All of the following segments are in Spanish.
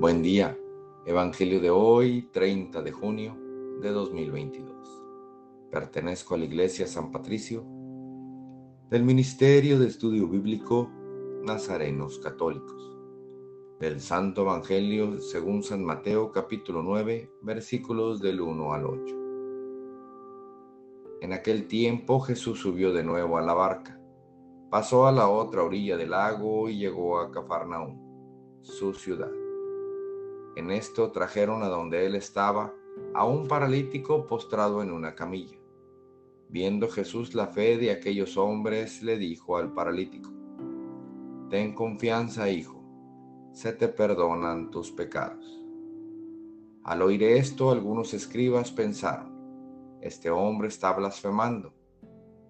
Buen día. Evangelio de hoy, 30 de junio de 2022. Pertenezco a la Iglesia San Patricio del Ministerio de Estudio Bíblico Nazarenos Católicos. Del Santo Evangelio según San Mateo capítulo 9 versículos del 1 al 8. En aquel tiempo Jesús subió de nuevo a la barca, pasó a la otra orilla del lago y llegó a Cafarnaúm, su ciudad en esto trajeron a donde él estaba a un paralítico postrado en una camilla. Viendo Jesús la fe de aquellos hombres, le dijo al paralítico, Ten confianza, hijo, se te perdonan tus pecados. Al oír esto, algunos escribas pensaron, Este hombre está blasfemando.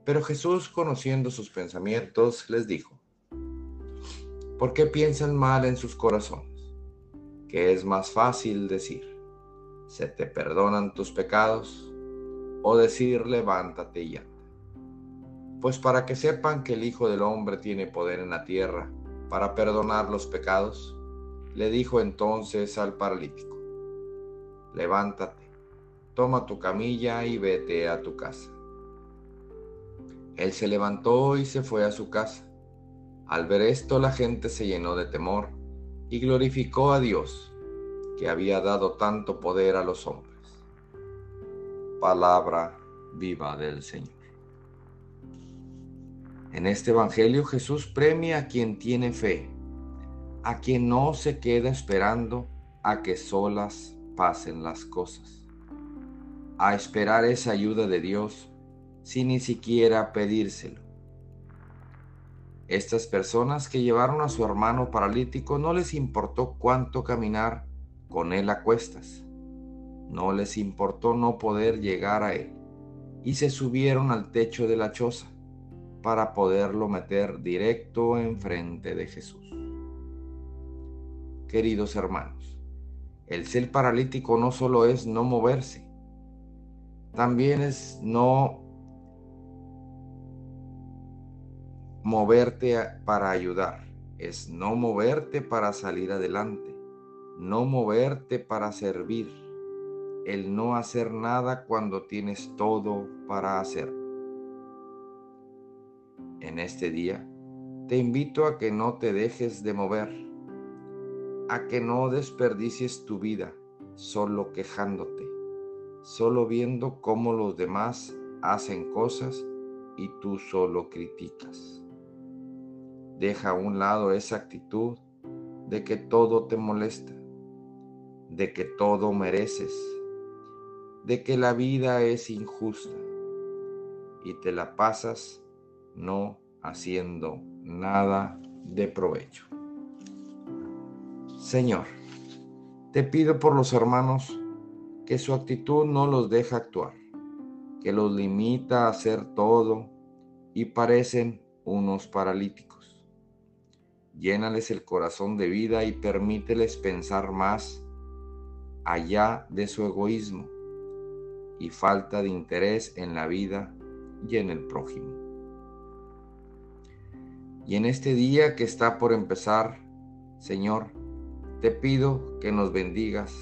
Pero Jesús, conociendo sus pensamientos, les dijo, ¿por qué piensan mal en sus corazones? Que es más fácil decir, se te perdonan tus pecados, o decir, levántate y anda. Pues para que sepan que el Hijo del Hombre tiene poder en la tierra para perdonar los pecados, le dijo entonces al paralítico, levántate, toma tu camilla y vete a tu casa. Él se levantó y se fue a su casa. Al ver esto la gente se llenó de temor y glorificó a Dios, que había dado tanto poder a los hombres. Palabra viva del Señor. En este Evangelio Jesús premia a quien tiene fe, a quien no se queda esperando a que solas pasen las cosas, a esperar esa ayuda de Dios sin ni siquiera pedírselo estas personas que llevaron a su hermano paralítico no les importó cuánto caminar con él a cuestas. No les importó no poder llegar a él y se subieron al techo de la choza para poderlo meter directo enfrente de Jesús. Queridos hermanos, el ser paralítico no solo es no moverse, también es no moverte para ayudar, es no moverte para salir adelante, no moverte para servir, el no hacer nada cuando tienes todo para hacer. En este día, te invito a que no te dejes de mover, a que no desperdicies tu vida solo quejándote, solo viendo cómo los demás hacen cosas y tú solo criticas. Deja a un lado esa actitud de que todo te molesta, de que todo mereces, de que la vida es injusta y te la pasas no haciendo nada de provecho. Señor, te pido por los hermanos que su actitud no los deja actuar, que los limita a hacer todo y parecen unos paralíticos llénales el corazón de vida y permíteles pensar más allá de su egoísmo y falta de interés en la vida y en el prójimo. Y en este día que está por empezar, Señor, te pido que nos bendigas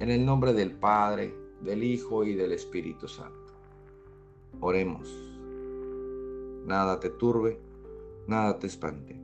en el nombre del Padre, del Hijo y del Espíritu Santo. Oremos. Nada te turbe, nada te espante